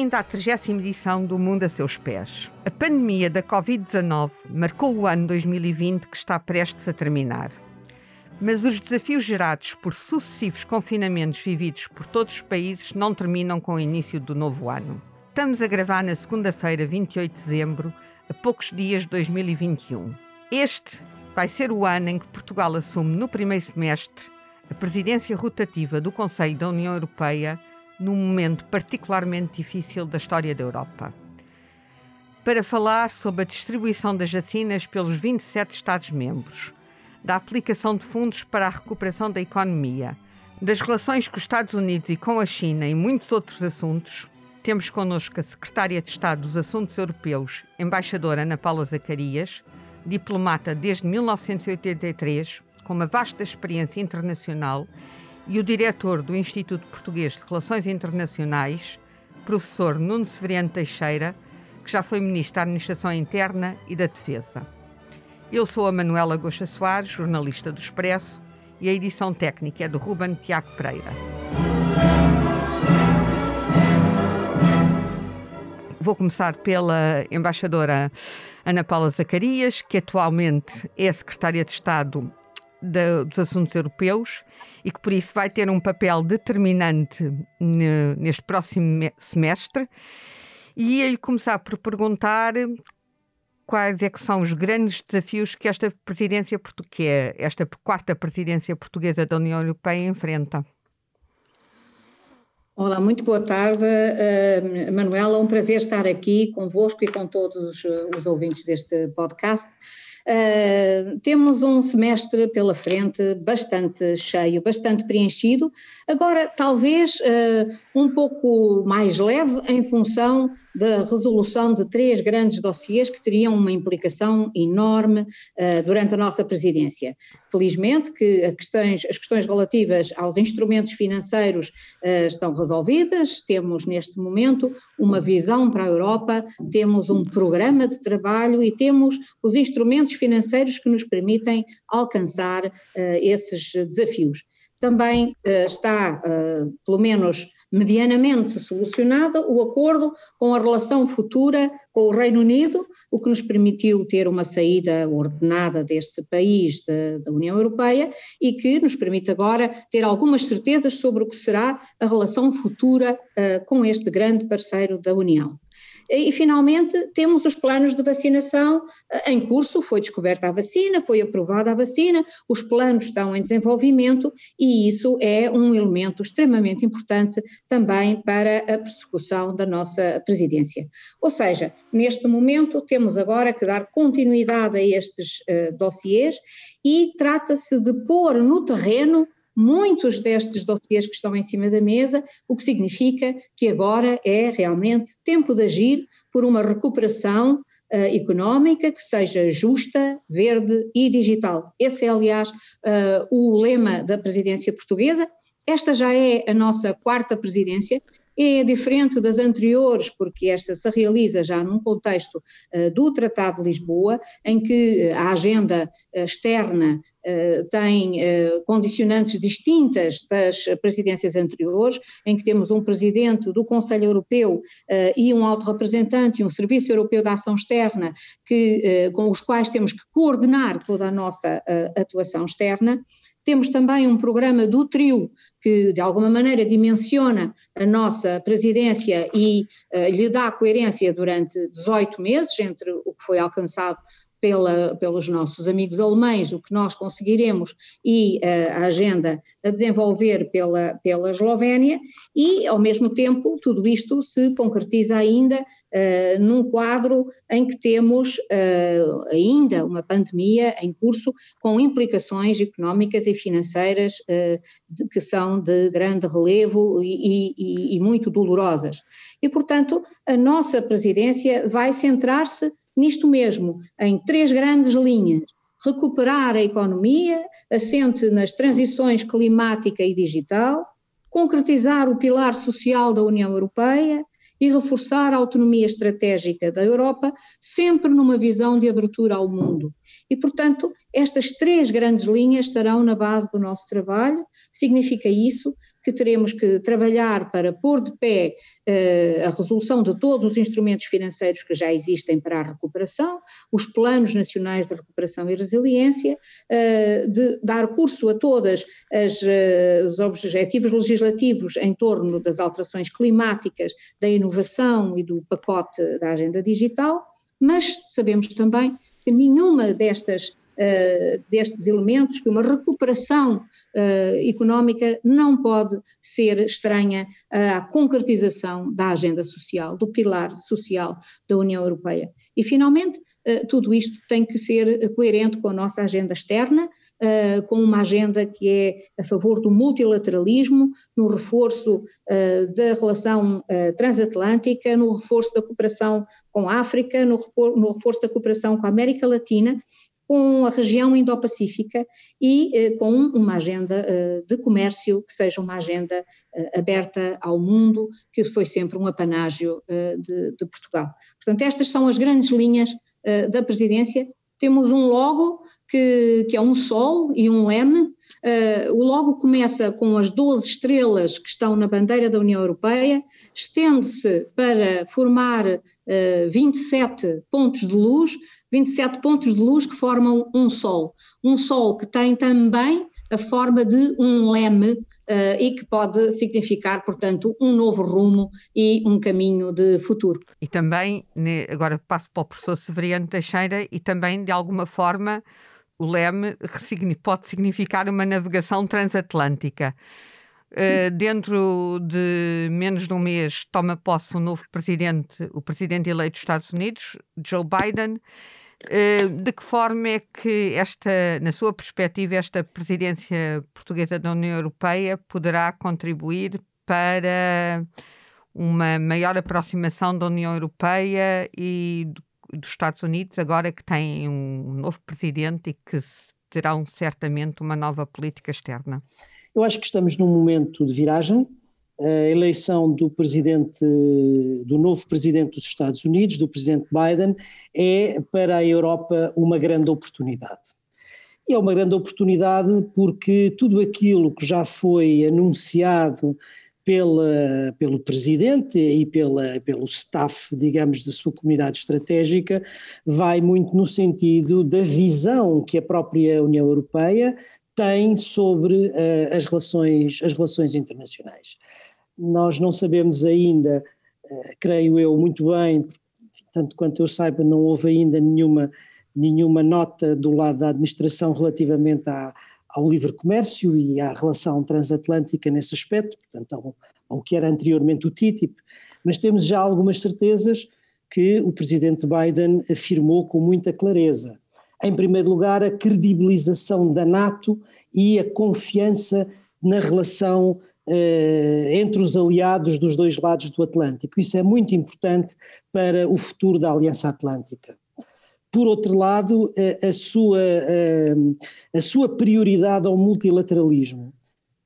Bem-vindo à 30 edição do Mundo a Seus Pés. A pandemia da Covid-19 marcou o ano 2020 que está prestes a terminar. Mas os desafios gerados por sucessivos confinamentos vividos por todos os países não terminam com o início do novo ano. Estamos a gravar na segunda-feira, 28 de dezembro, a poucos dias de 2021. Este vai ser o ano em que Portugal assume no primeiro semestre a presidência rotativa do Conselho da União Europeia num momento particularmente difícil da história da Europa. Para falar sobre a distribuição das vacinas pelos 27 Estados-membros, da aplicação de fundos para a recuperação da economia, das relações com os Estados Unidos e com a China e muitos outros assuntos, temos connosco a Secretária de Estado dos Assuntos Europeus, embaixadora Ana Paula Zacarias, diplomata desde 1983, com uma vasta experiência internacional e o diretor do Instituto Português de Relações Internacionais, professor Nuno Severiano Teixeira, que já foi ministro da Administração Interna e da Defesa. Eu sou a Manuela Goxa Soares, jornalista do Expresso, e a edição técnica é do Ruben Tiago Pereira. Vou começar pela embaixadora Ana Paula Zacarias, que atualmente é secretária de Estado dos assuntos europeus e que por isso vai ter um papel determinante neste próximo semestre. E ia-lhe começar por perguntar quais é que são os grandes desafios que esta presidência, que é esta quarta presidência portuguesa da União Europeia enfrenta. Olá, muito boa tarde, uh, Manuela. Um prazer estar aqui convosco e com todos os ouvintes deste podcast. Uh, temos um semestre pela frente bastante cheio, bastante preenchido, agora talvez uh, um pouco mais leve em função da resolução de três grandes dossiês que teriam uma implicação enorme uh, durante a nossa presidência. Felizmente que questões, as questões relativas aos instrumentos financeiros estão resolvidas, temos neste momento uma visão para a Europa, temos um programa de trabalho e temos os instrumentos financeiros que nos permitem alcançar uh, esses desafios. Também uh, está, uh, pelo menos medianamente solucionado, o acordo com a relação futura com o Reino Unido, o que nos permitiu ter uma saída ordenada deste país de, da União Europeia e que nos permite agora ter algumas certezas sobre o que será a relação futura com este grande parceiro da União. E, finalmente, temos os planos de vacinação eh, em curso, foi descoberta a vacina, foi aprovada a vacina, os planos estão em desenvolvimento e isso é um elemento extremamente importante também para a persecução da nossa presidência. Ou seja, neste momento temos agora que dar continuidade a estes uh, dossiês e trata-se de pôr no terreno muitos destes dossiês que estão em cima da mesa, o que significa que agora é realmente tempo de agir por uma recuperação uh, económica que seja justa, verde e digital. Esse é, aliás, uh, o lema da presidência portuguesa. Esta já é a nossa quarta presidência é diferente das anteriores, porque esta se realiza já num contexto uh, do Tratado de Lisboa, em que a agenda externa Uh, tem condicionantes distintas das presidências anteriores, em que temos um presidente do Conselho Europeu e um alto representante e um Serviço Europeu de Ação Externa, que, com os quais temos que coordenar toda a nossa atuação externa. Temos também um programa do trio que de alguma maneira dimensiona a nossa presidência e uh, lhe dá coerência durante 18 meses entre o que foi alcançado pela, pelos nossos amigos alemães, o que nós conseguiremos e uh, a agenda a desenvolver pela, pela Eslovénia e, ao mesmo tempo, tudo isto se concretiza ainda uh, num quadro em que temos uh, ainda uma pandemia em curso com implicações económicas e financeiras de, que são de grande relevo e, e, e muito dolorosas. E, portanto, a nossa presidência vai centrar-se nisto mesmo, em três grandes linhas. Recuperar a economia, assente nas transições climática e digital, concretizar o pilar social da União Europeia e reforçar a autonomia estratégica da Europa, sempre numa visão de abertura ao mundo. E, portanto, estas três grandes linhas estarão na base do nosso trabalho. Significa isso que teremos que trabalhar para pôr de pé uh, a resolução de todos os instrumentos financeiros que já existem para a recuperação, os planos nacionais de recuperação e resiliência, uh, de dar curso a todas as, uh, os objetivos legislativos em torno das alterações climáticas, da inovação e do pacote da agenda digital, mas sabemos também que nenhuma destas destes elementos, que uma recuperação uh, económica não pode ser estranha à concretização da agenda social, do pilar social da União Europeia. E, finalmente, uh, tudo isto tem que ser coerente com a nossa agenda externa, Uh, com uma agenda que é a favor do multilateralismo, no reforço uh, da relação uh, transatlântica, no reforço da cooperação com a África, no, no, reforço da cooperação com a América Latina com a região Indo-Pacífica e eh, com uma agenda eh, de comércio que seja uma agenda eh, aberta ao mundo, que foi sempre um apanágio de, de, Portugal. Portanto, estas são as grandes linhas da presidência. Temos um logo que, que é um sol e um leme, Uh, o logo começa com as 12 estrelas que estão na bandeira da União Europeia, estende-se para formar uh, 27 pontos de luz, 27 pontos de luz que formam um Sol. Um Sol que tem também a forma de um leme uh, e que pode significar, portanto, um novo rumo e um caminho de futuro. E também, agora passo para o professor Severiano Teixeira, e também, de alguma forma, o leme pode significar uma navegação transatlântica. Uh, dentro de menos de um mês toma posse o novo presidente, o presidente eleito dos Estados Unidos, Joe Biden, eh, de que forma é que esta, na sua perspectiva, esta presidência portuguesa da União Europeia poderá contribuir para uma maior aproximação da União Europeia e dos Estados Unidos, agora que tem um novo presidente e que terão certamente uma nova política externa? Eu acho que estamos num momento de viragem a eleição do presidente, do novo presidente dos Estados Unidos, do presidente Biden, é para a Europa uma grande oportunidade. E é uma grande oportunidade porque tudo aquilo que já foi anunciado pela, pelo presidente e pela, pelo staff, digamos, da sua comunidade estratégica, vai muito no sentido da visão que a própria União Europeia tem sobre uh, as, relações, as relações internacionais. Nós não sabemos ainda, eh, creio eu, muito bem, tanto quanto eu saiba, não houve ainda nenhuma, nenhuma nota do lado da administração relativamente à, ao livre comércio e à relação transatlântica nesse aspecto, portanto, ao, ao que era anteriormente o TTIP, mas temos já algumas certezas que o presidente Biden afirmou com muita clareza. Em primeiro lugar, a credibilização da NATO e a confiança na relação eh, entre os aliados dos dois lados do Atlântico. Isso é muito importante para o futuro da Aliança Atlântica. Por outro lado, eh, a sua, eh, a sua prioridade ao multilateralismo.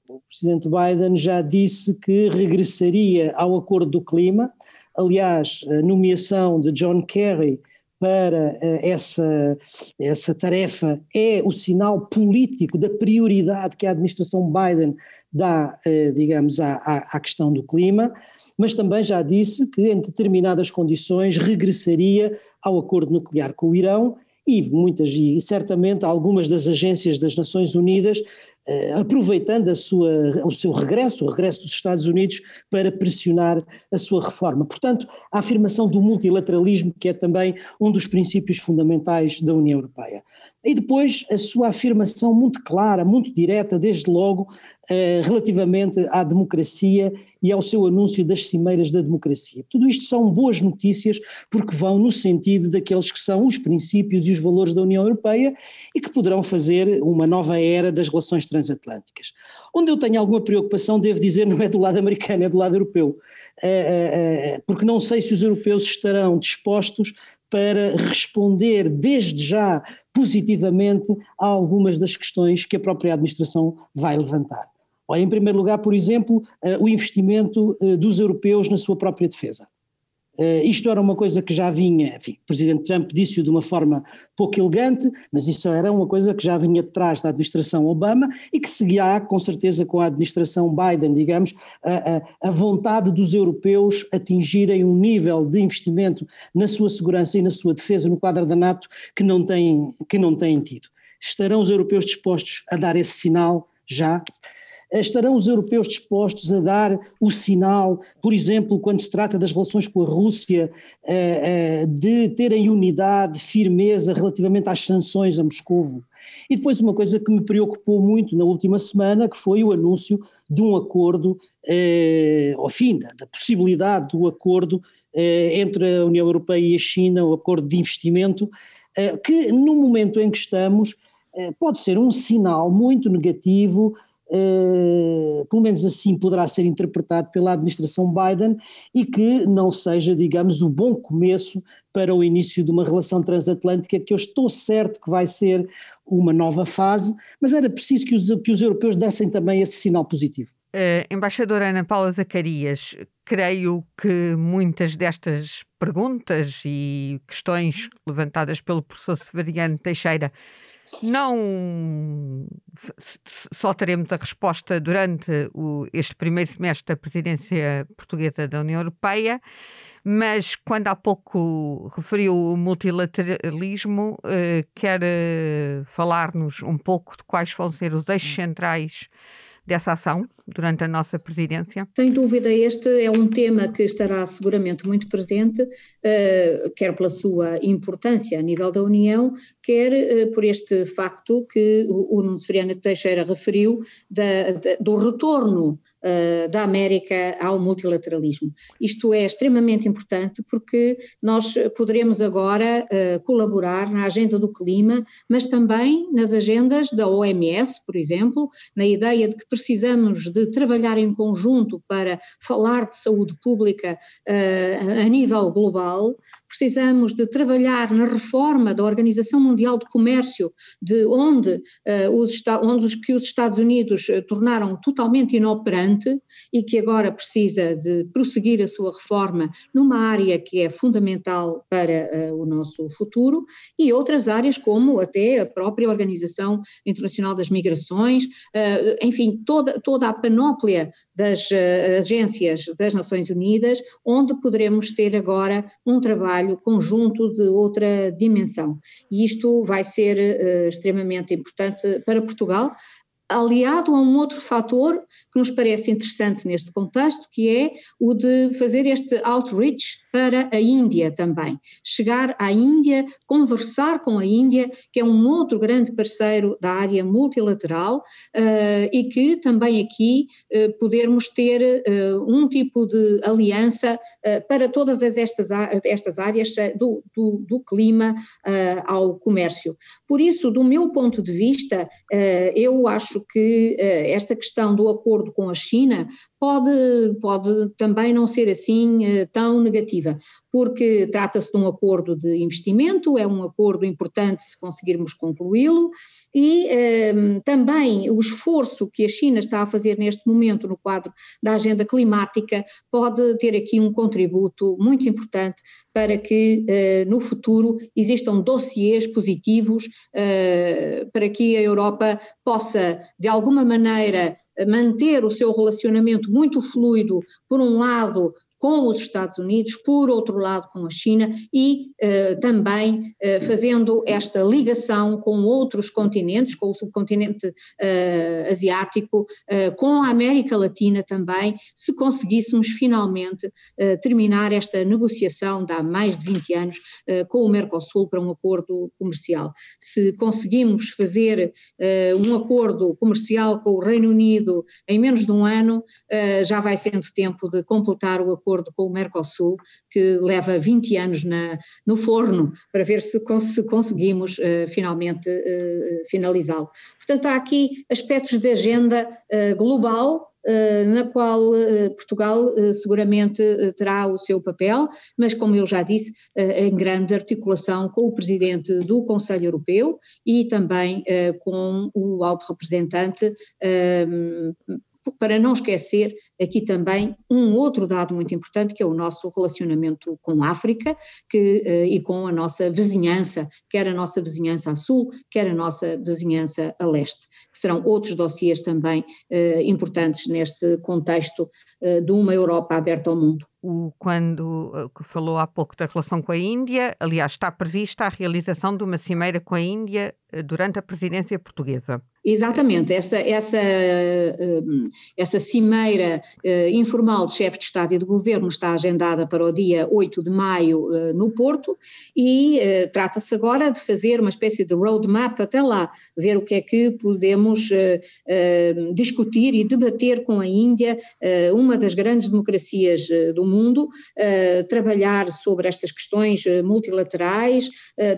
O presidente Biden já disse que regressaria ao Acordo do Clima. Aliás, a nomeação de John Kerry para essa, essa tarefa é o sinal político da prioridade que a administração Biden dá, eh, digamos, à, à, questão do clima, mas também já disse que em determinadas condições regressaria ao acordo nuclear com o Irão e muitas e certamente algumas das agências das Nações Unidas eh, aproveitando a sua, o seu regresso, o regresso dos Estados Unidos para pressionar a sua reforma. Portanto, a afirmação do multilateralismo que é também um dos princípios fundamentais da União Europeia. E depois a sua afirmação muito clara, muito direta, desde logo, eh, relativamente à democracia e ao seu anúncio das cimeiras da democracia. Tudo isto são boas notícias porque vão no sentido daqueles que são os princípios e os valores da União Europeia e que poderão fazer uma nova era das relações transatlânticas. Onde eu tenho alguma preocupação, devo dizer, não é do lado americano, é do lado europeu, eh, eh, porque não sei se os europeus estarão dispostos para responder desde já positivamente a algumas das questões que a própria administração vai levantar. Em primeiro lugar, por exemplo, eh, o investimento eh, dos europeus na sua própria defesa. Uh, isto era uma coisa que já vinha, enfim, o Presidente Trump disse-o de uma forma pouco elegante, mas isso era uma coisa que já vinha de trás da administração Obama e que seguirá com certeza com a administração Biden, digamos, a, a, a vontade dos europeus atingirem um nível de investimento na sua segurança e na sua defesa no quadro da NATO que não têm, que não têm tido. Estarão os europeus dispostos a dar esse sinal já? Estarão os europeus dispostos a dar o sinal, por exemplo, quando se trata das relações com a Rússia, eh, eh, de terem unidade, firmeza relativamente às sanções a Moscou? E depois uma coisa que me preocupou muito na última semana, que foi o anúncio de um acordo, eh, ao fim da, da possibilidade do acordo entre a União Europeia e a China, o acordo de investimento, que no momento em que estamos pode ser um sinal muito negativo Uh, pelo menos assim poderá ser interpretado pela administração Biden e que não seja, digamos, o bom começo para o início de uma relação transatlântica que eu estou certo que vai ser uma nova fase, mas era preciso que os, que os europeus dessem também esse sinal positivo. Uh, embaixadora Ana Paula Zacarias, creio que muitas destas perguntas e questões levantadas pelo professor Severiano Teixeira não só teremos a resposta durante o, este primeiro semestre da presidência portuguesa da União Europeia, mas quando há pouco referiu o multilateralismo, eh, quer eh, falar-nos um pouco de quais vão ser os eixos centrais dessa ação durante a nossa presidência? Sem dúvida, este é um tema que estará seguramente muito presente, uh, quer pela sua importância a nível da União, quer uh, por este facto que o, Nuno Soriano Teixeira referiu da, da, do retorno uh, da América ao multilateralismo. Isto é extremamente importante porque nós poderemos agora colaborar na agenda do clima, mas também nas agendas da OMS, por exemplo, na ideia de que precisamos de trabalhar em conjunto para falar de saúde pública uh, a nível global, precisamos de trabalhar na reforma da Organização Mundial de Comércio, de onde, uh, os, onde os, que os Estados Unidos uh, tornaram totalmente inoperante e que agora precisa de prosseguir a sua reforma numa área que é fundamental para o nosso futuro e outras áreas como até a própria Organização Internacional das Migrações, enfim, toda, toda a panóplia das uh, agências das Nações Unidas, onde poderemos ter agora um trabalho conjunto de outra dimensão. E isto vai ser uh, extremamente importante para Portugal, aliado a um outro fator que nos parece interessante neste contexto, que é o de fazer este outreach para a Índia também. Chegar à Índia, conversar com a Índia, que é um outro grande parceiro da área multilateral, uh, e que também aqui uh, podermos ter uh, um tipo de aliança para todas as estas, estas áreas, do, do, do clima ao comércio. Por isso, do meu ponto de vista, eu acho que esta questão do acordo com a China pode, pode também não ser assim uh, tão negativa, porque trata-se de um acordo de investimento, é um acordo importante se conseguirmos concluí-lo, e um, também o esforço que a China está a fazer neste momento no quadro da agenda climática pode ter aqui um contributo muito importante para que uh, no futuro existam dossiês positivos uh, para que a Europa possa, de alguma maneira, manter o seu relacionamento muito fluido, por um lado, com os Estados Unidos, por outro lado com a China e uh, também uh, fazendo esta ligação com outros continentes, com o subcontinente uh, asiático, com a América Latina também, se conseguíssemos finalmente terminar esta negociação de há mais de 20 anos com o Mercosul para um acordo comercial. Se conseguimos fazer um acordo comercial com o Reino Unido em menos de um ano, já vai sendo tempo de completar o acordo acordo com o Mercosul, que leva 20 anos na, no forno, para ver se, se conseguimos uh, finalmente uh, finalizá-lo. Portanto, há aqui aspectos de agenda uh, global na qual Portugal seguramente terá o seu papel, mas como eu já disse, em grande articulação com o Presidente do Conselho Europeu e também com o alto representante para não esquecer aqui também um outro dado muito importante, que é o nosso relacionamento com a África que, uh, e com a nossa vizinhança, quer a nossa vizinhança a sul, quer a nossa vizinhança a leste, que serão outros dossiês também uh, importantes neste contexto uh, de uma Europa aberta ao mundo o, quando falou há pouco da relação com a Índia, aliás, está prevista a realização de uma cimeira com a Índia durante a presidência portuguesa. Exatamente, essa, essa, hum, essa cimeira eh, informal de chefe de Estado e de Governo está agendada para o dia 8 de maio eh, no Porto e eh, trata-se agora de fazer uma espécie de roadmap até lá, ver o que é que podemos discutir e debater com a Índia, uma das grandes democracias do mundo, trabalhar sobre estas questões multilaterais,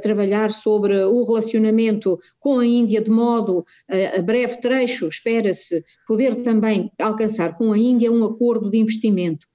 trabalhar sobre o relacionamento com a Índia de modo a breve trecho, espera-se poder também alcançar com a Índia um acordo de investimento.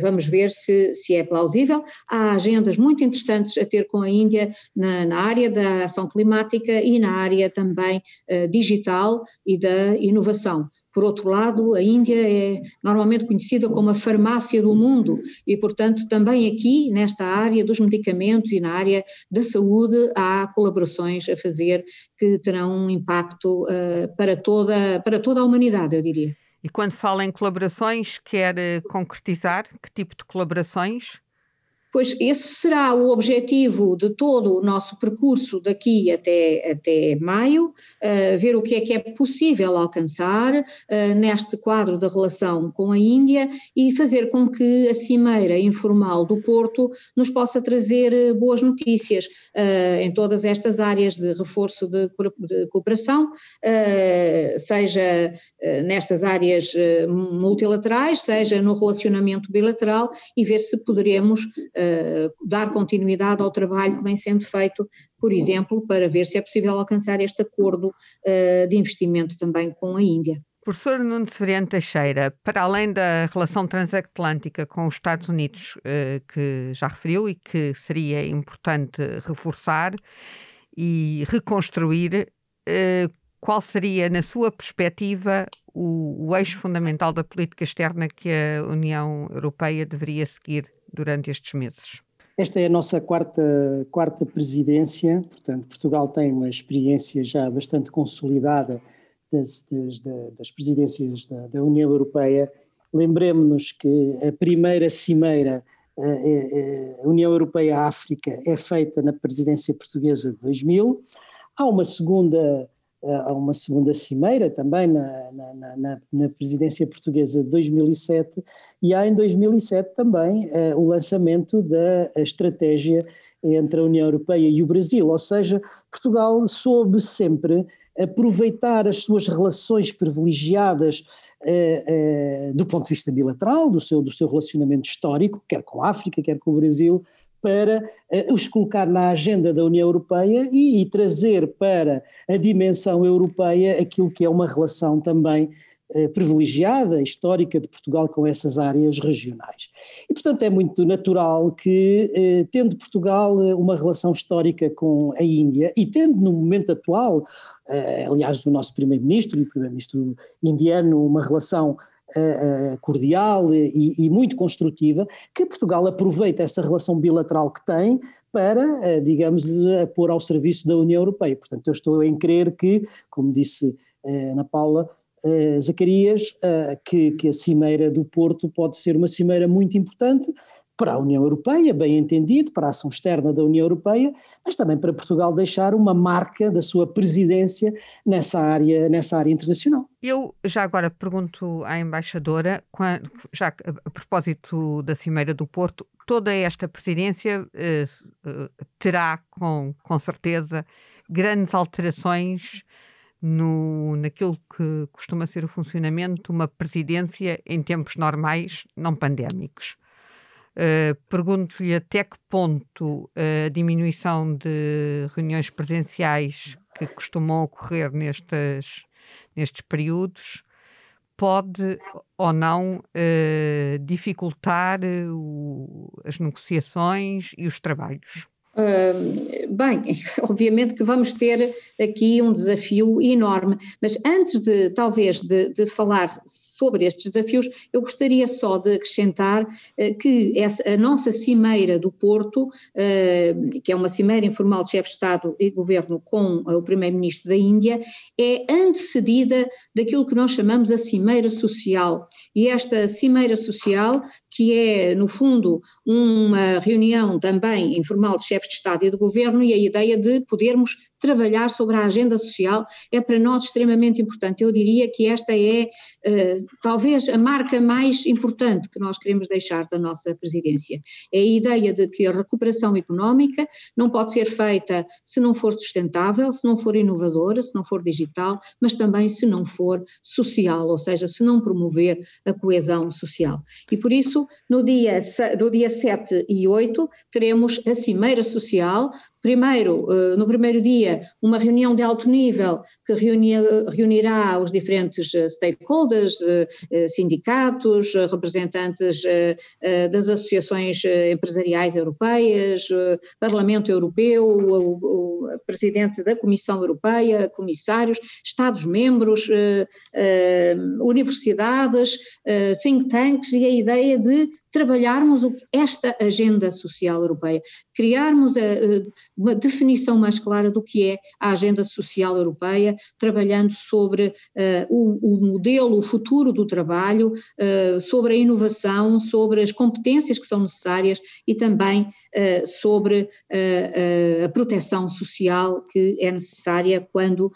Vamos ver se, se é plausível. Há agendas muito interessantes a ter com a Índia na, na área da ação climática e na área também uh, digital e da inovação. Por outro lado, a Índia é normalmente conhecida como a farmácia do mundo e, portanto, também aqui, nesta área dos medicamentos e na área da saúde, há colaborações a fazer que terão um impacto uh, para, toda, para toda a humanidade, eu diria. E quando fala em colaborações, quer eh, concretizar que tipo de colaborações? Pois esse será o objetivo de todo o nosso percurso daqui até, até maio, uh, ver o que é que é possível alcançar uh, neste quadro da relação com a Índia e fazer com que a cimeira informal do Porto nos possa trazer eh, boas notícias uh, em todas estas áreas de reforço de, de cooperação, seja nestas áreas multilaterais, seja no relacionamento bilateral e ver se poderemos eh, dar continuidade ao trabalho que vem sendo feito, por exemplo, para ver se é possível alcançar este acordo uh, de investimento também com a Índia. Professor Nuno Severiano Teixeira, para além da relação transatlântica com os Estados Unidos, uh, que já referiu e que seria importante reforçar e reconstruir, qual seria, na sua perspectiva, o eixo fundamental da política externa que a União Europeia deveria seguir durante estes meses? Esta é a nossa quarta, quarta presidência, portanto, Portugal tem uma experiência já bastante consolidada das, das, das presidências da, da, União Europeia. Lembremos-nos que a primeira cimeira a União Europeia-África é feita na presidência portuguesa de 2000. Há uma segunda a uma segunda cimeira também na, na, na, na, presidência portuguesa de 2007 e há em 2007 também uh, o lançamento da estratégia entre a União Europeia e o Brasil, ou seja, Portugal soube sempre aproveitar as suas relações privilegiadas uh, uh, do ponto de vista bilateral, do seu, do seu relacionamento histórico, quer com a África, quer com o Brasil, para uh, os colocar na agenda da União Europeia e, e, trazer para a dimensão europeia aquilo que é uma relação também uh, privilegiada, histórica de Portugal com essas áreas regionais. E, portanto, é muito natural que, uh, tendo Portugal uma relação histórica com a Índia e tendo no momento atual, aliás, o nosso primeiro-ministro e o primeiro-ministro indiano uma relação uh, cordial e, e, muito construtiva, que Portugal aproveita essa relação bilateral que tem para, uh, digamos, pôr ao serviço da União Europeia. Portanto, eu estou em crer que, como disse Ana Paula, Zacarias, que, que, a Cimeira do Porto pode ser uma cimeira muito importante, para a União Europeia, bem entendido, para a ação externa da União Europeia, mas também para Portugal deixar uma marca da sua presidência nessa área, nessa área internacional. Eu já agora pergunto à embaixadora, já a propósito da Cimeira do Porto, toda esta presidência eh, eh, terá com, com certeza grandes alterações no, naquilo que costuma ser o funcionamento de uma presidência em tempos normais, não pandémicos. Uh, Pergunto-lhe até que ponto a diminuição de reuniões presenciais que costumam ocorrer nestes, nestes períodos pode ou não uh, dificultar uh, as negociações e os trabalhos. Bem, obviamente que vamos ter aqui um desafio enorme, mas antes de talvez de, de falar sobre estes desafios, eu gostaria só de acrescentar uh, que essa, a nossa cimeira do Porto, uh, que é uma cimeira informal de chefe de Estado e Governo com o Primeiro-Ministro da Índia, é antecedida daquilo que nós chamamos a cimeira social. E esta cimeira social, que é no fundo uma reunião também informal de chefes de Estado e de Governo e a ideia de podermos trabalhar sobre a agenda social é para nós extremamente importante. Eu diria que esta é uh, talvez a marca mais importante que nós queremos deixar da nossa presidência. É a ideia de que a recuperação económica não pode ser feita se não for sustentável, se não for inovadora, se não for digital, mas também se não for social, ou seja, se não promover a coesão social. E por isso, no dia, no dia 7 e 8, teremos a Cimeira Social, primeiro, eh, no primeiro dia, uma reunião de alto nível que reunirá os diferentes eh, stakeholders, eh, sindicatos, representantes das associações empresariais europeias, Parlamento Europeu, o Presidente da Comissão Europeia, comissários, Estados-membros, universidades, think tanks e a ideia de trabalharmos esta agenda social europeia, criarmos a, uma definição mais clara do que é a agenda social europeia, trabalhando sobre uh, o, modelo, o futuro do trabalho, uh, sobre a inovação, sobre as competências que são necessárias e também sobre a proteção social que é necessária quando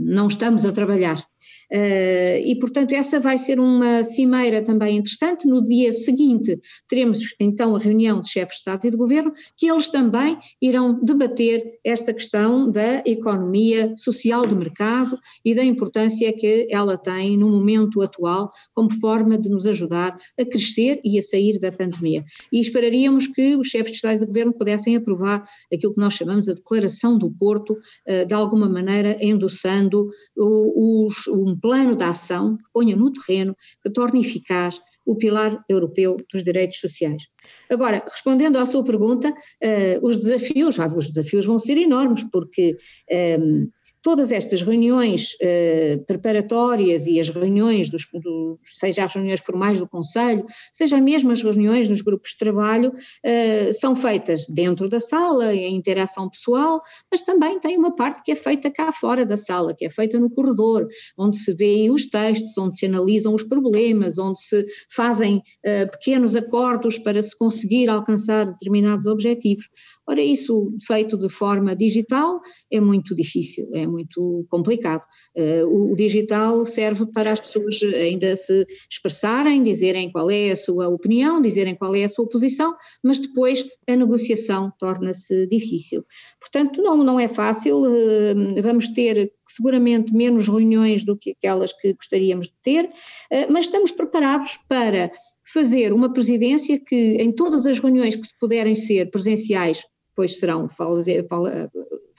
não estamos a trabalhar. Uh, e, portanto, essa vai ser uma cimeira também interessante. No dia seguinte, teremos então a reunião de chefes de Estado e de Governo, que eles também irão debater esta questão da economia social de mercado e da importância que ela tem no momento atual como forma de nos ajudar a crescer e a sair da pandemia. E esperaríamos que os chefes de Estado e de Governo pudessem aprovar aquilo que nós chamamos a Declaração do Porto, uh, de alguma maneira endossando os, um plano de ação que ponha no terreno, que torne eficaz o pilar europeu dos direitos sociais. Agora, respondendo à sua pergunta, uh, os desafios, já, os desafios vão ser enormes, porque um, ehm, todas estas reuniões eh, preparatórias e as reuniões, dos, do, seja as reuniões formais do Conselho, seja mesmo as reuniões nos grupos de trabalho, eh, são feitas dentro da sala, em interação pessoal, mas também tem uma parte que é feita cá fora da sala, que é feita no corredor, onde se veem os textos, onde se analisam os problemas, onde se fazem eh, pequenos acordos para se conseguir alcançar determinados objetivos. Ora, isso feito de forma digital é muito difícil, é muito complicado. Uh, o, digital serve para as pessoas ainda se expressarem, dizerem qual é a sua opinião, dizerem qual é a sua posição, mas depois a negociação torna-se difícil. Portanto, não, não é fácil, uh, vamos ter seguramente menos reuniões do que aquelas que gostaríamos de ter, uh, mas estamos preparados para fazer uma presidência que, em todas as reuniões que se puderem ser presenciais, depois serão,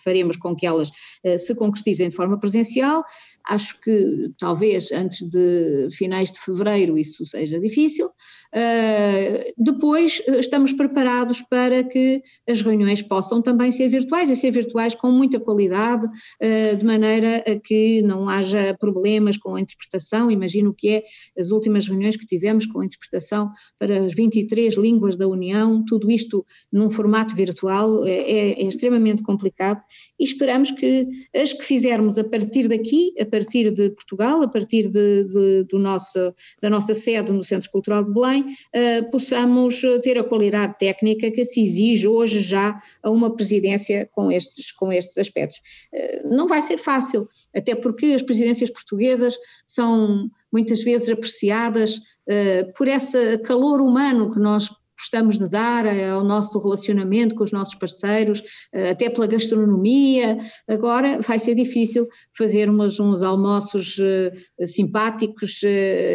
faremos com que elas uh, se concretizem de forma presencial. Acho que talvez antes de finais de fevereiro isso seja difícil, Uh, depois eh, estamos preparados para que as reuniões possam também ser virtuais e ser virtuais com muita qualidade, de maneira a que não haja problemas com a interpretação. Imagino que é as últimas reuniões que tivemos com a interpretação para as 23 línguas da União, tudo isto num formato virtual é, é, é extremamente complicado e esperamos que as que fizermos a partir daqui, a partir de Portugal, a partir de, de, do nosso, da nossa sede no Centro Cultural de Belém, uh, possamos ter a qualidade técnica que se exige hoje já a uma presidência com estes, com estes aspectos. Uh, não vai ser fácil, até porque as presidências portuguesas são muitas vezes apreciadas uh, por esse calor humano que nós gostamos de dar ao nosso relacionamento com os nossos parceiros, eh, até pela gastronomia. Agora vai ser difícil fazer uns, almoços uh, simpáticos,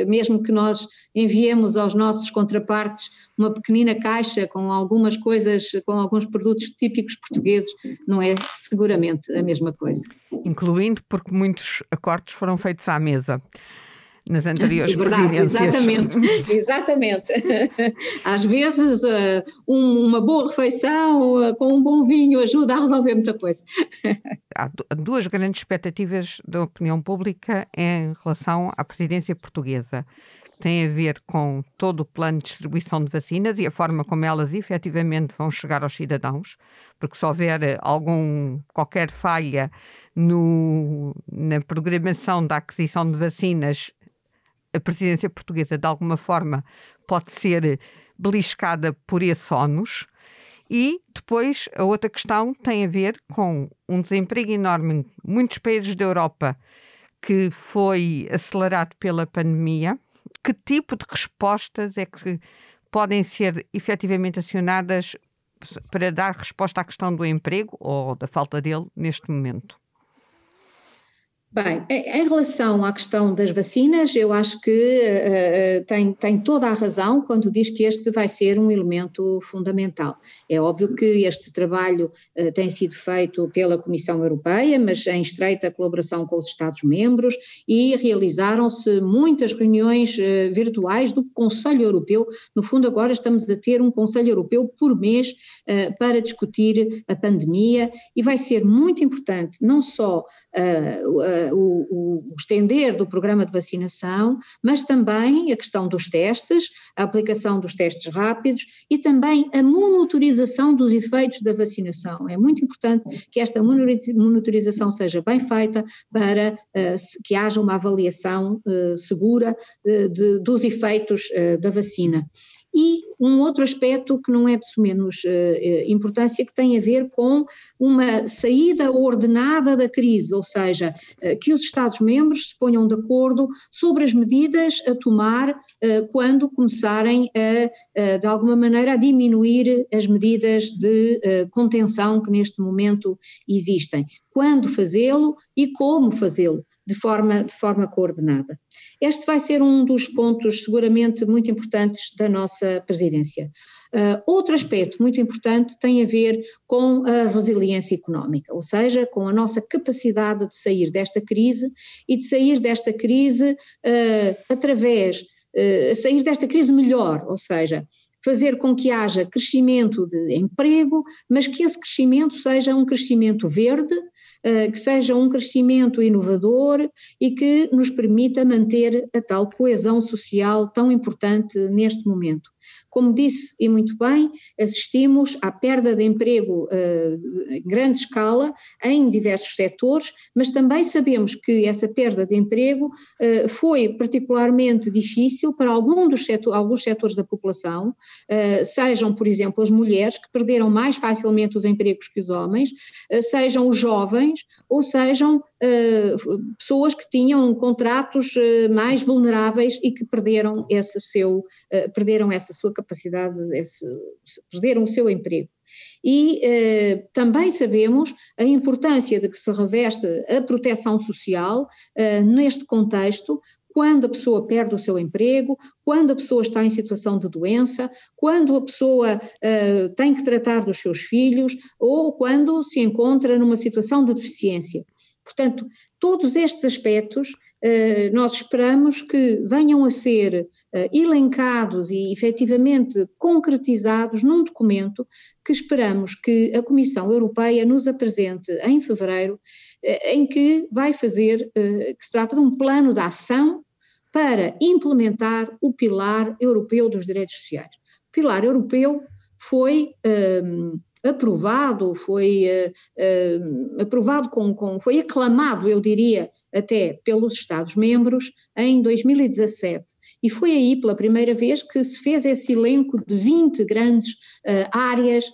mesmo que nós enviemos aos nossos contrapartes uma pequenina caixa com algumas coisas, com alguns produtos típicos portugueses, não é seguramente a mesma coisa. Incluindo porque muitos acordos foram feitos à mesa. Nas anteriores é verdade. Exatamente, exatamente. Às vezes um, uma boa refeição uh, com um bom vinho ajuda a resolver muita coisa. Há duas grandes expectativas da opinião pública em relação à presidência portuguesa. Tem a ver com todo o plano de distribuição de vacinas e a forma como elas efetivamente vão chegar aos cidadãos, porque se houver algum, qualquer falha no, na programação da aquisição de vacinas, a presidência portuguesa, de alguma forma, pode ser beliscada por esse ónus. E depois a outra questão tem a ver com um desemprego enorme em muitos países da Europa que foi acelerado pela pandemia. Que tipo de respostas é que podem ser efetivamente acionadas para dar resposta à questão do emprego ou da falta dele neste momento? Bem, em relação à questão das vacinas, eu acho que uh, tem, tem toda a razão quando diz que este vai ser um elemento fundamental. É óbvio que este trabalho uh, tem sido feito pela Comissão Europeia, mas em estreita colaboração com os Estados-membros e realizaram-se muitas reuniões uh, virtuais do Conselho Europeu. No fundo, agora estamos a ter um Conselho Europeu por mês para discutir a pandemia e vai ser muito importante não só o, o, estender do programa de vacinação, mas também a questão dos testes, a aplicação dos testes rápidos e também a monitorização dos efeitos da vacinação. É muito importante que esta monitorização seja bem feita para uh, que haja uma avaliação uh, segura uh, de, dos efeitos da vacina. E um outro aspecto que não é de menos uh, importância, que tem a ver com uma saída ordenada da crise, ou seja, uh, que os Estados-membros se ponham de acordo sobre as medidas a tomar uh, quando começarem a, de alguma maneira, a diminuir as medidas de contenção que neste momento existem. Quando fazê-lo e como fazê-lo de forma, de forma coordenada. Este vai ser um dos pontos seguramente muito importantes da nossa presidência. Uh, outro aspecto muito importante tem a ver com a resiliência económica, ou seja, com a nossa capacidade de sair desta crise e de sair desta crise uh, através, uh, sair desta crise melhor, ou seja, fazer com que haja crescimento de emprego, mas que esse crescimento seja um crescimento verde, que seja um crescimento inovador e que nos permita manter a tal coesão social tão importante neste momento. Como disse e muito bem, assistimos à perda de emprego uh, em grande escala em diversos setores, mas também sabemos que essa perda de emprego uh, foi particularmente difícil para algum dos setor, alguns setores da população, uh, sejam, por exemplo, as mulheres que perderam mais facilmente os empregos que os homens, sejam os jovens ou sejam pessoas que tinham contratos mais vulneráveis e que perderam esse seu perderam essa sua capacidade esse, perderam o seu emprego. E eh, também sabemos a importância de que se reveste a proteção social eh, neste contexto, quando a pessoa perde o seu emprego, quando a pessoa está em situação de doença, quando a pessoa tem que tratar dos seus filhos ou quando se encontra numa situação de deficiência. Portanto, todos estes aspectos eh, nós esperamos que venham a ser eh, elencados e efetivamente concretizados num documento que esperamos que a Comissão Europeia nos apresente em fevereiro, eh, em que vai fazer, que se trata de um plano de ação para implementar o pilar europeu dos direitos sociais. O pilar europeu foi um, aprovado, foi uh, uh, aprovado com, com, foi aclamado, eu diria, até pelos Estados-membros em 2017. E foi aí pela primeira vez que se fez esse elenco de 20 grandes uh, áreas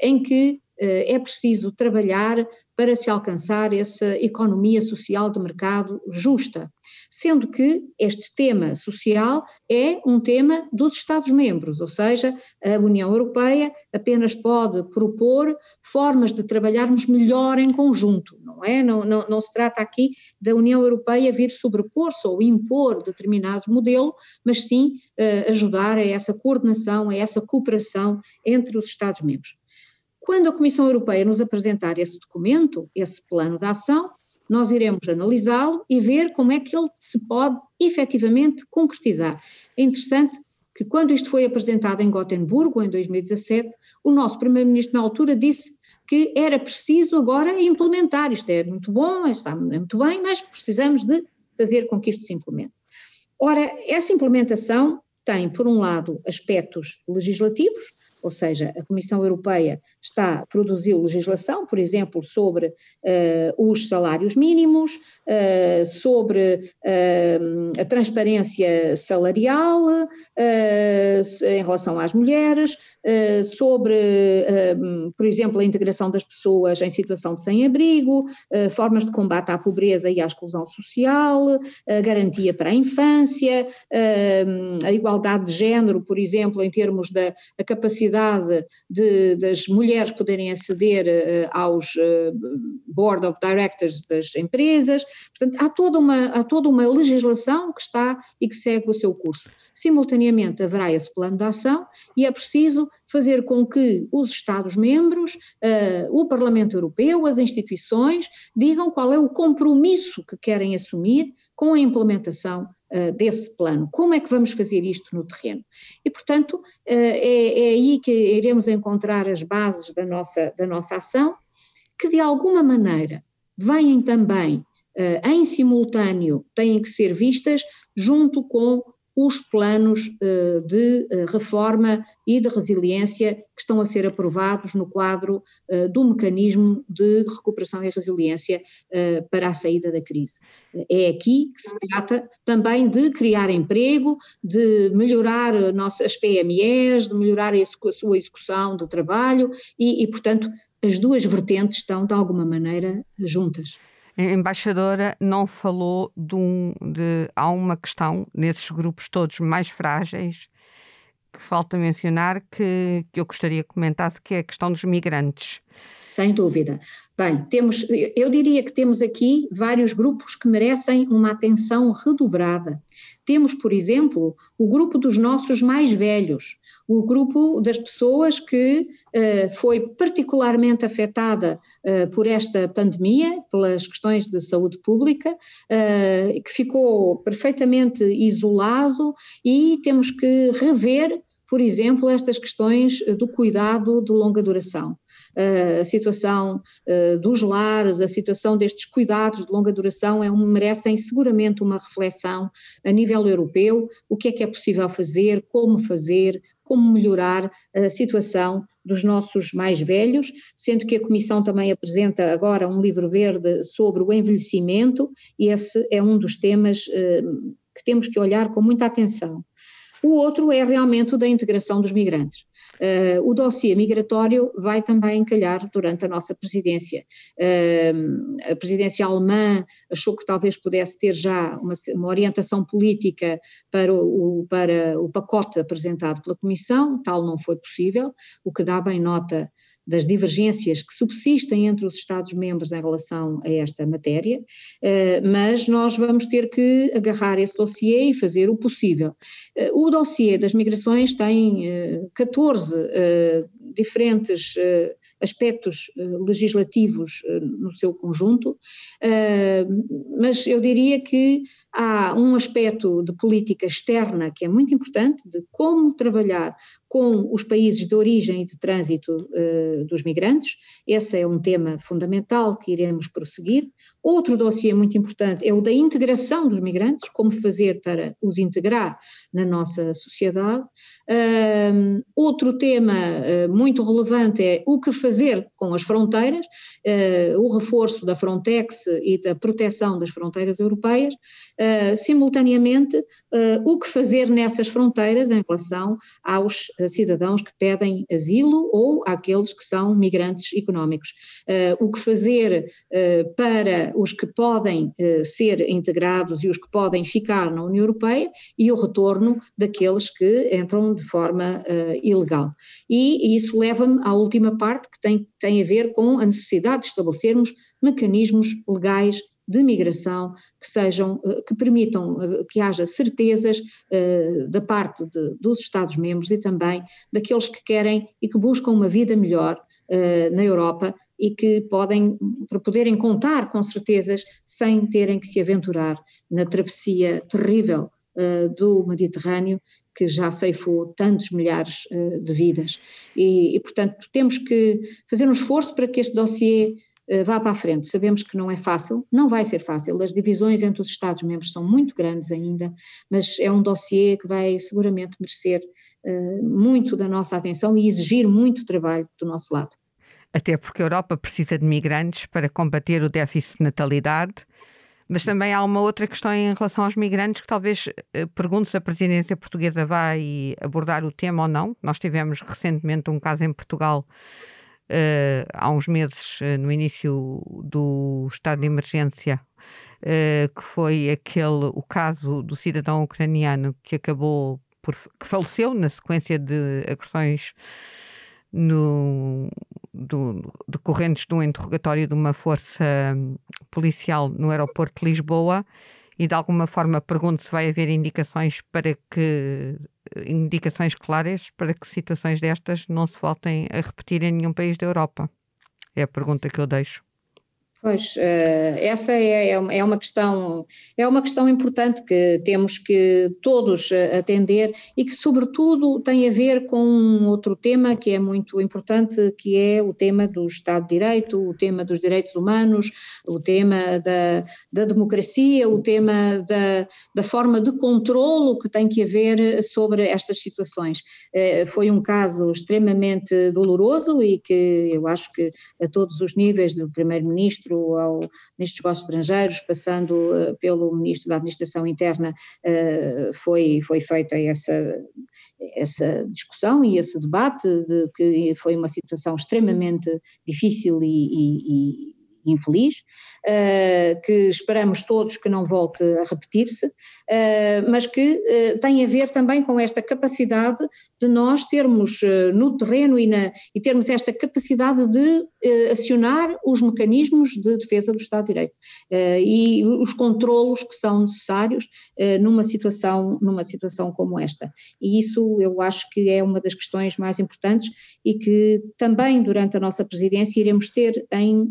em que é preciso trabalhar para se alcançar essa economia social de mercado justa sendo que este tema social é um tema dos Estados-membros, ou seja, a União Europeia apenas pode propor formas de trabalharmos melhor em conjunto, não é? Não, não, não se trata aqui da União Europeia vir sobrepor-se ou impor determinado modelo, mas sim uh, ajudar a essa coordenação, a essa cooperação entre os Estados-membros. Quando a Comissão Europeia nos apresentar esse documento, esse plano de ação, nós iremos analisá-lo e ver como é que ele se pode efetivamente concretizar. É interessante que quando isto foi apresentado em Gotemburgo, em 2017, o nosso primeiro-ministro na altura disse que era preciso agora implementar, isto é muito bom, está muito bem, mas precisamos de fazer com que isto se implemente. Ora, essa implementação tem, por um lado, aspectos legislativos, ou seja, a Comissão Europeia está produzir legislação, por exemplo, sobre uh, os salários mínimos, uh, sobre uh, a transparência salarial em relação às mulheres, sobre, por exemplo, a integração das pessoas em situação de sem-abrigo, formas de combate à pobreza e à exclusão social, a garantia para a infância, a igualdade de género, por exemplo, em termos da capacidade de, das mulheres poderem aceder uh, aos uh, board of directors das empresas. Portanto, há toda, uma, há toda uma legislação que está e que segue o seu curso. Simultaneamente haverá esse plano de ação e é preciso fazer com que os Estados-membros, uh, o Parlamento Europeu, as instituições, digam qual é o compromisso que querem assumir com a implementação uh, desse plano. Como é que vamos fazer isto no terreno? E, portanto, uh, é, é, aí que iremos encontrar as bases da nossa, da nossa ação, que de alguma maneira vêm também uh, em simultâneo, têm que ser vistas junto com os planos eh, de eh, reforma e de resiliência que estão a ser aprovados no quadro eh, do mecanismo de recuperação e resiliência para a saída da crise. É aqui que se trata também de criar emprego, de melhorar as PMEs, de melhorar a sua execução de trabalho e, e portanto, as duas vertentes estão de alguma maneira juntas. A embaixadora não falou de, um, de há uma questão nesses grupos todos mais frágeis que falta mencionar que, que eu gostaria que comentasse, que é a questão dos migrantes. Sem dúvida. Bem, temos, eu diria que temos aqui vários grupos que merecem uma atenção redobrada. Temos, por exemplo, o grupo dos nossos mais velhos, o grupo das pessoas que uh, foi particularmente afetada uh, por esta pandemia, pelas questões de saúde pública, uh, que ficou perfeitamente isolado e temos que rever por exemplo, estas questões do cuidado de longa duração. A situação dos lares, a situação destes cuidados de longa duração é um, merecem seguramente uma reflexão a nível europeu, o que é que é possível fazer, como fazer, como melhorar a situação dos nossos mais velhos, sendo que a Comissão também apresenta agora um livro verde sobre o envelhecimento, e esse é um dos temas eh, que temos que olhar com muita atenção. O outro é realmente o da integração dos migrantes. Uh, o dossiê migratório vai também calhar durante a nossa presidência. Uh, a presidência alemã achou que talvez pudesse ter já uma, uma orientação política para o, para o pacote apresentado pela Comissão, tal não foi possível, o que dá bem nota das divergências que subsistem entre os Estados-membros em relação a esta matéria, eh, mas nós vamos ter que agarrar esse dossiê e fazer o possível. Eh, o dossiê das migrações tem 14 eh, diferentes aspectos legislativos no seu conjunto, mas eu diria que há um aspecto de política externa que é muito importante, de como trabalhar com os países de origem e de trânsito uh, dos migrantes. Esse é um tema fundamental que iremos prosseguir. Outro dossiê muito importante é o da integração dos migrantes, como fazer para os integrar na nossa sociedade. Outro tema uh, muito relevante é o que fazer com as fronteiras, uh, o reforço da Frontex e da proteção das fronteiras europeias. Simultaneamente, o que fazer nessas fronteiras em relação aos cidadãos que pedem asilo ou àqueles que são migrantes económicos. o que fazer para os que podem ser integrados e os que podem ficar na União Europeia e o retorno daqueles que entram de forma ilegal. E, e isso leva-me à última parte que tem, tem a ver com a necessidade de estabelecermos mecanismos legais de migração que sejam, eh, que permitam eh, que haja certezas uh, da parte de, dos Estados-membros e também daqueles que querem e que buscam uma vida melhor na Europa e que podem, para poderem contar com certezas, sem terem que se aventurar na travessia terrível do Mediterrâneo que já ceifou tantos milhares de vidas. E, e, portanto, temos que fazer um esforço para que este dossiê vá para a frente. Sabemos que não é fácil, não vai ser fácil, as divisões entre os Estados-membros são muito grandes ainda, mas é um dossiê que vai seguramente merecer uh, muito da nossa atenção e exigir muito trabalho do nosso lado. Até porque a Europa precisa de migrantes para combater o déficit de natalidade mas também há uma outra questão em relação aos migrantes que talvez eh, pergunte se a presidência portuguesa vai abordar o tema ou não. Nós tivemos recentemente um caso em Portugal, uh, há uns meses, uh, no início do estado de emergência, uh, que foi aquele, o caso do cidadão ucraniano que acabou por, que faleceu na sequência de agressões no, do, decorrentes de um interrogatório de uma força hum, policial no aeroporto de Lisboa e de alguma forma pergunto se vai haver indicações para que indicações claras para que situações destas não se voltem a repetir em nenhum país da Europa. É a pergunta que eu deixo. Pois, eh, essa é, é, é uma questão, é uma questão importante que temos que todos eh, atender e que sobretudo tem a ver com outro tema que é muito importante, que é o tema do Estado de Direito, o tema dos direitos humanos, o tema da, da democracia, o tema da, da forma de controlo que tem que haver sobre estas situações. Eh, foi um caso extremamente doloroso e que eu acho que a todos os níveis do Primeiro-Ministro Ministro ao Ministro dos Negócios Estrangeiros, passando uh, pelo Ministro da Administração Interna, uh, foi, foi feita essa, essa discussão e esse debate, de que foi uma situação extremamente difícil e, e, e infeliz, uh, que esperamos todos que não volte a repetir-se, uh, mas que uh, tem a ver também com esta capacidade de nós termos no terreno e, na, e termos esta capacidade de acionar os mecanismos de defesa do Estado de Direito e os controlos que são necessários numa situação, numa situação como esta. E isso eu acho que é uma das questões mais importantes e que também durante a nossa presidência iremos ter em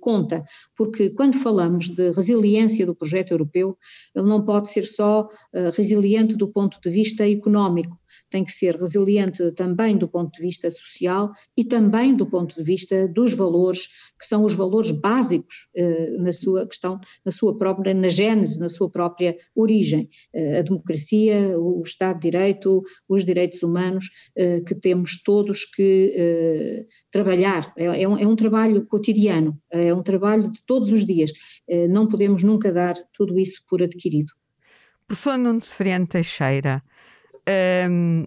conta conta, porque quando falamos de resiliência do projeto europeu, ele não pode ser só uh, resiliente do ponto de vista económico, tem que ser resiliente também do ponto de vista social e também do ponto de vista dos valores, que são os valores básicos eh, na sua questão, na sua própria, na gênese, na sua própria origem. Eh, a democracia, o Estado de Direito, os direitos humanos, eh, que temos todos que eh, trabalhar. É, é, um, é, um, trabalho cotidiano, é um trabalho de todos os dias. Eh, não podemos nunca dar tudo isso por adquirido. Professor Nuno Seferiano Teixeira, um,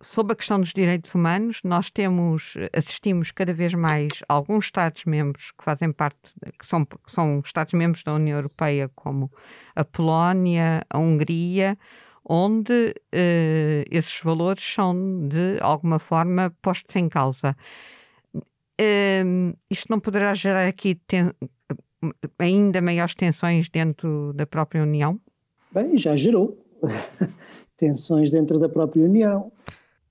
sobre a questão dos direitos humanos, nós temos, assistimos cada vez mais alguns Estados-membros que fazem parte, que são, que são Estados-membros da União Europeia, como a Polónia, a Hungria, onde uh, esses valores são de alguma forma postos em causa. Uh, isto não poderá gerar aqui ten, ainda maiores tensões dentro da própria União? Bem, já gerou. tensões dentro da própria União.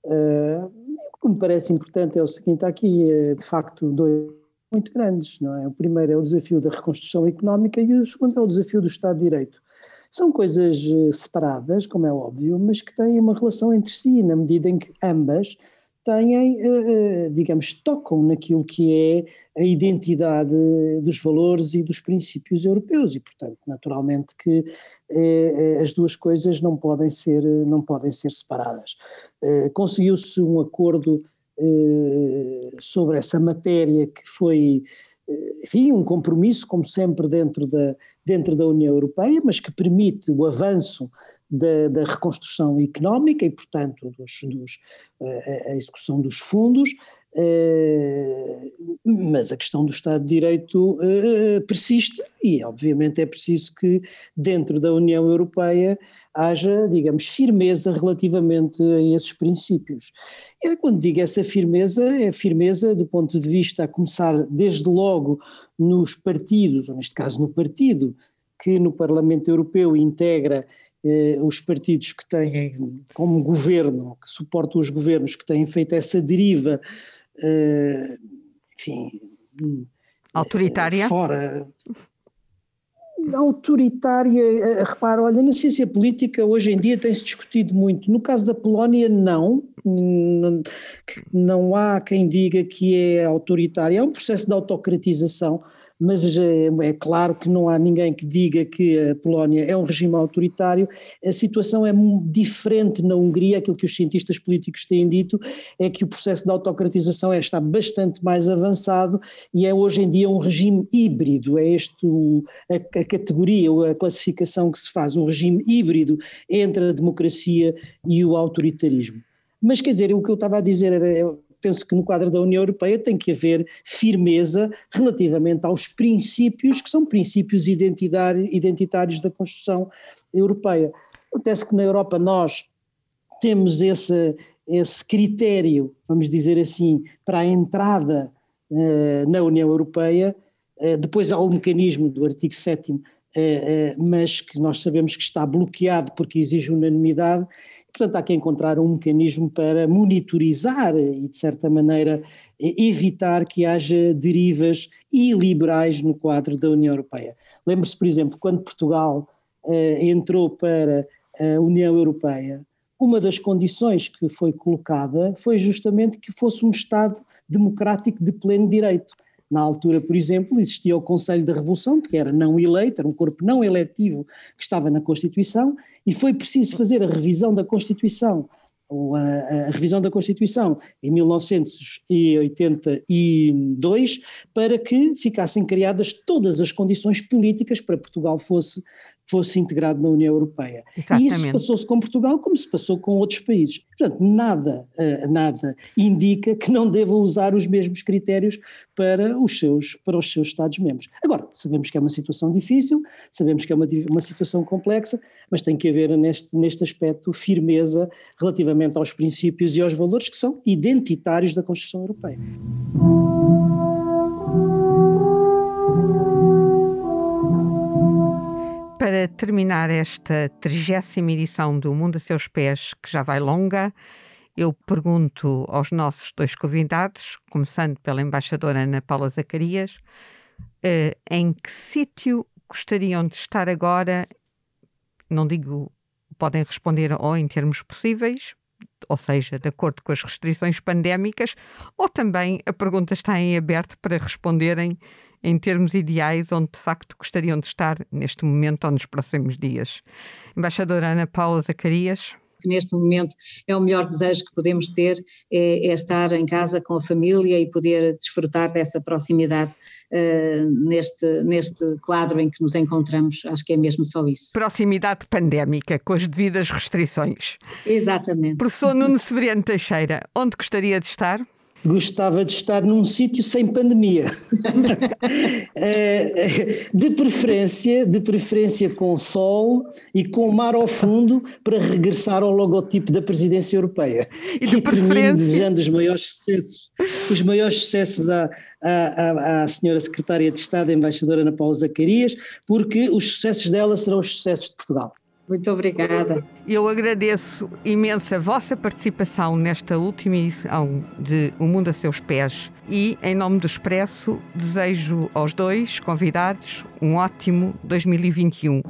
Uh, o que me parece importante é o seguinte: há aqui, uh, de facto, dois muito grandes, não é? O primeiro é o desafio da reconstrução económica e o segundo é o desafio do Estado de Direito. São coisas uh, separadas, como é óbvio, mas que têm uma relação entre si, na medida em que ambas têm, eh, digamos, tocam naquilo que é a identidade dos valores e dos princípios europeus e, portanto, naturalmente que eh, eh, as duas coisas não podem ser, não podem ser separadas. Eh, Conseguiu-se um acordo eh, sobre essa matéria que foi, eh, enfim, um compromisso, como sempre, dentro da, dentro da União Europeia, mas que permite o avanço da, da, reconstrução económica e, portanto, dos, dos, a execução dos fundos, eh, mas a questão do Estado de Direito eh, persiste e, obviamente, é preciso que dentro da União Europeia haja, digamos, firmeza relativamente a esses princípios. E quando digo essa firmeza, é firmeza do ponto de vista a começar desde logo nos partidos, ou neste caso no partido que no Parlamento Europeu integra eh, os partidos que têm como governo, que suportam os governos que têm feito essa deriva eh, enfim. Autoritária? Fora autoritária, eh, repara, olha, na ciência política hoje em dia tem-se discutido muito. No caso da Polónia, não, não há quem diga que é autoritária, é um processo de autocratização mas é, é, claro que não há ninguém que diga que a Polónia é um regime autoritário. A situação é diferente na Hungria, aquilo que os cientistas políticos têm dito é que o processo de autocratização é, está bastante mais avançado e é hoje em dia um regime híbrido, é este o, a, a categoria, a classificação que se faz, um regime híbrido entre a democracia e o autoritarismo. Mas quer dizer, o que eu estava a dizer era, penso que no quadro da União Europeia tem que haver firmeza relativamente aos princípios, que são princípios identitários da construção europeia. Acontece que na Europa nós temos esse, esse critério, vamos dizer assim, para a entrada uh, na União Europeia, uh, depois há o mecanismo do artigo 7 uh, mas que nós sabemos que está bloqueado porque exige unanimidade, Portanto, há que encontrar um mecanismo para monitorizar e, de certa maneira, evitar que haja derivas iliberais no quadro da União Europeia. Lembre-se, por exemplo, quando Portugal eh, entrou para a União Europeia, uma das condições que foi colocada foi justamente que fosse um Estado democrático de pleno direito. Na altura, por exemplo, existia o Conselho da Revolução, que era não eleito, era um corpo não eletivo que estava na Constituição, e foi preciso fazer a revisão da Constituição, ou a, a revisão da Constituição em 1982, para que ficassem criadas todas as condições políticas para Portugal fosse fosse integrado na União Europeia. Exatamente. E isso passou-se com Portugal como se passou com outros países. Portanto, nada, eh, nada indica que não devam usar os mesmos critérios para os seus, para os seus Estados-membros. Agora, sabemos que é uma situação difícil, sabemos que é uma, uma situação complexa, mas tem que haver neste, neste aspecto firmeza relativamente aos princípios e aos valores que são identitários da Constituição Europeia. Para terminar esta trigésima edição do Mundo a Seus Pés, que já vai longa, eu pergunto aos nossos dois convidados, começando pela embaixadora Ana Paula Zacarias, eh, em que sítio gostariam de estar agora? Não digo, podem responder ou em termos possíveis, ou seja, de acordo com as restrições pandémicas, ou também a pergunta está em aberto para responderem em termos ideais onde de facto gostariam de estar neste momento ou nos próximos dias. Embaixadora Ana Paula Zacarias. Neste momento é o melhor desejo que podemos ter, é, é estar em casa com a família e poder desfrutar dessa proximidade uh, neste, neste quadro em que nos encontramos. Acho que é mesmo só isso. Proximidade pandémica, com as devidas restrições. Exatamente. Professor Nuno Severiano Teixeira, onde gostaria de estar? Gostava de estar num sítio sem pandemia. Eh, de preferência, de preferência com sol e com mar ao fundo para regressar ao logotipo da presidência europeia. E, de e preferência... desejando os maiores sucessos, os maiores sucessos à, à, à, senhora secretária de Estado, a embaixadora Ana Paula Zacarias, porque os sucessos dela serão os sucessos de Portugal. Muito obrigada. Eu agradeço imenso a vossa participação nesta última edição de O Mundo a Seus Pés e, em nome do Expresso, desejo aos dois convidados um ótimo 2021.